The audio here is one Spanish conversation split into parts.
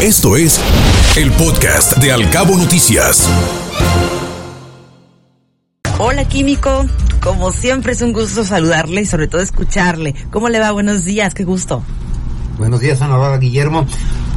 Esto es el podcast de Alcabo Noticias. Hola químico, como siempre es un gusto saludarle y sobre todo escucharle. ¿Cómo le va? Buenos días, qué gusto. Buenos días, Ana Bárbara Guillermo.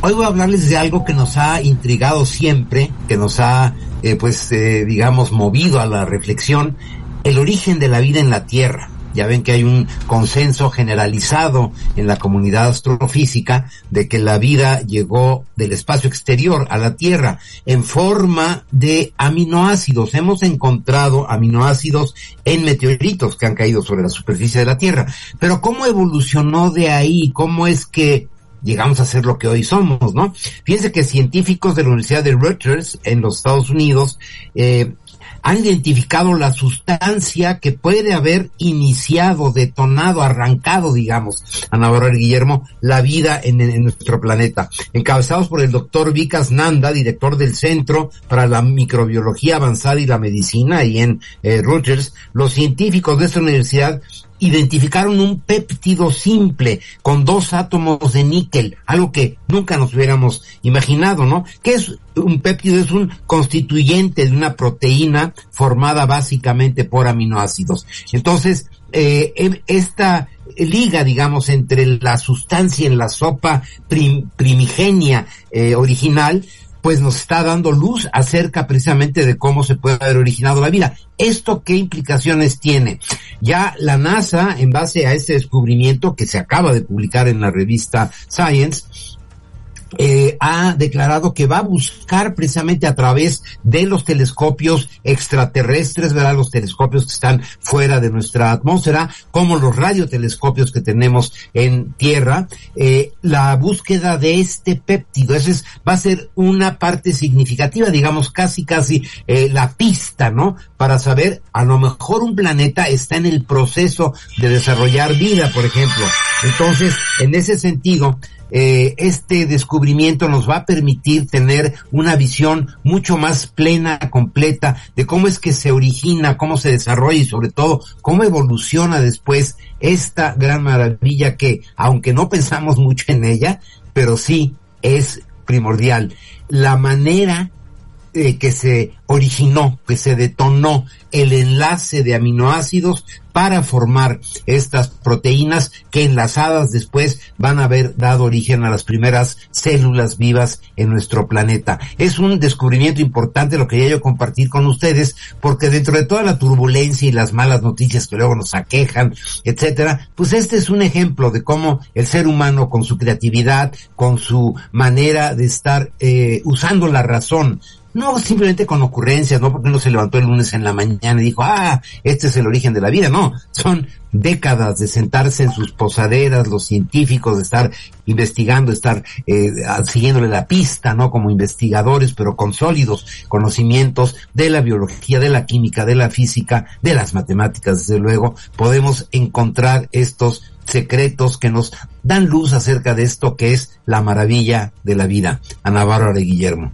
Hoy voy a hablarles de algo que nos ha intrigado siempre, que nos ha, eh, pues, eh, digamos, movido a la reflexión, el origen de la vida en la Tierra. Ya ven que hay un consenso generalizado en la comunidad astrofísica de que la vida llegó del espacio exterior a la Tierra en forma de aminoácidos. Hemos encontrado aminoácidos en meteoritos que han caído sobre la superficie de la Tierra. Pero ¿cómo evolucionó de ahí? ¿Cómo es que llegamos a ser lo que hoy somos, ¿no? Fíjense que científicos de la Universidad de Rutgers en los Estados Unidos eh, han identificado la sustancia que puede haber iniciado, detonado, arrancado, digamos, a Navarro Guillermo, la vida en, nuestro planeta. Encabezados por el doctor Vikas Nanda, director del Centro para la Microbiología Avanzada y la Medicina, y en eh, Rutgers, los científicos de esta universidad identificaron un péptido simple con dos átomos de níquel, algo que nunca nos hubiéramos imaginado, ¿no? ¿Qué es un péptido? Es un constituyente de una proteína formada básicamente por aminoácidos. Entonces, eh, esta liga, digamos, entre la sustancia en la sopa primigenia eh, original pues nos está dando luz acerca precisamente de cómo se puede haber originado la vida. ¿Esto qué implicaciones tiene? Ya la NASA, en base a ese descubrimiento que se acaba de publicar en la revista Science, eh, ha declarado que va a buscar precisamente a través de los telescopios extraterrestres, ¿verdad? Los telescopios que están fuera de nuestra atmósfera, como los radiotelescopios que tenemos en Tierra, eh, la búsqueda de este péptido. Esa es, va a ser una parte significativa, digamos, casi, casi eh, la pista, ¿no? Para saber, a lo mejor un planeta está en el proceso de desarrollar vida, por ejemplo. Entonces, en ese sentido, eh, este descubrimiento nos va a permitir tener una visión mucho más plena, completa de cómo es que se origina, cómo se desarrolla y sobre todo cómo evoluciona después esta gran maravilla que, aunque no pensamos mucho en ella, pero sí es primordial. La manera eh, que se originó, que se detonó el enlace de aminoácidos para formar estas proteínas que enlazadas después van a haber dado origen a las primeras células vivas en nuestro planeta. Es un descubrimiento importante, lo quería yo compartir con ustedes, porque dentro de toda la turbulencia y las malas noticias que luego nos aquejan, etcétera, pues este es un ejemplo de cómo el ser humano con su creatividad, con su manera de estar eh, usando la razón, no simplemente con ocurrencias, no porque uno se levantó el lunes en la mañana y dijo, ah, este es el origen de la vida, no, son décadas de sentarse en sus posaderas los científicos, de estar investigando, estar eh, siguiéndole la pista, ¿no? Como investigadores, pero con sólidos conocimientos de la biología, de la química, de la física, de las matemáticas, desde luego, podemos encontrar estos secretos que nos dan luz acerca de esto que es la maravilla de la vida. Ana Bárbara de Guillermo.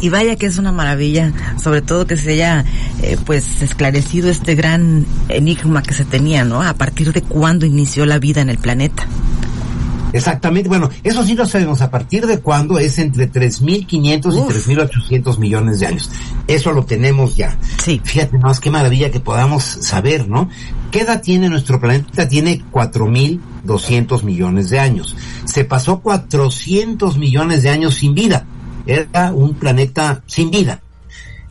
Y vaya que es una maravilla, sobre todo que se haya eh, pues esclarecido este gran enigma que se tenía, ¿no? A partir de cuándo inició la vida en el planeta. Exactamente, bueno, eso sí lo sabemos, a partir de cuándo es entre 3.500 y 3.800 millones de años. Eso lo tenemos ya. Sí. Fíjate, más qué maravilla que podamos saber, ¿no? ¿Qué edad tiene nuestro planeta? Tiene 4.200 millones de años. Se pasó 400 millones de años sin vida era un planeta sin vida.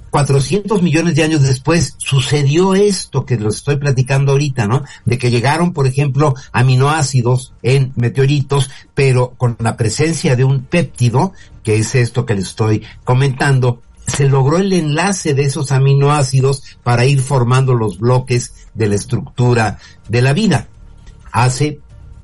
400 millones de años después sucedió esto que los estoy platicando ahorita, ¿no? De que llegaron, por ejemplo, aminoácidos en meteoritos, pero con la presencia de un péptido, que es esto que les estoy comentando, se logró el enlace de esos aminoácidos para ir formando los bloques de la estructura de la vida. Hace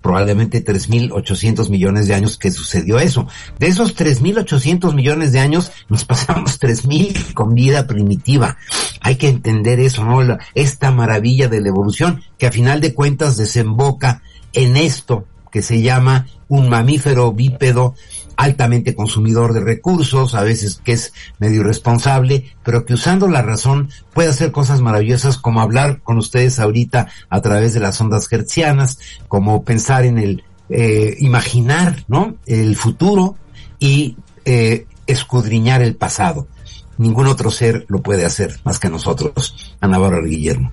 probablemente 3.800 millones de años que sucedió eso. De esos 3.800 millones de años, nos pasamos 3.000 con vida primitiva. Hay que entender eso, ¿no? esta maravilla de la evolución que a final de cuentas desemboca en esto que se llama un mamífero bípedo altamente consumidor de recursos, a veces que es medio irresponsable, pero que usando la razón puede hacer cosas maravillosas como hablar con ustedes ahorita a través de las ondas hertzianas, como pensar en el eh, imaginar, ¿no? El futuro, y eh, escudriñar el pasado. Ningún otro ser lo puede hacer más que nosotros, Ana Bárbara Guillermo.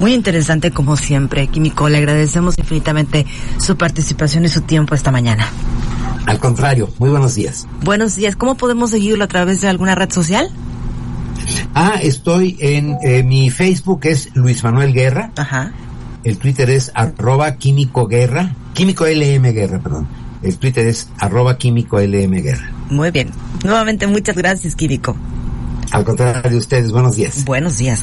Muy interesante como siempre, Químico. Le agradecemos infinitamente su participación y su tiempo esta mañana. Al contrario, muy buenos días. Buenos días. ¿Cómo podemos seguirlo a través de alguna red social? Ah, estoy en eh, mi Facebook es Luis Manuel Guerra. Ajá. El Twitter es arroba químico guerra, químico LM guerra, perdón. El Twitter es arroba químico LM guerra. Muy bien. Nuevamente muchas gracias, Químico. Al contrario de ustedes, buenos días. Buenos días.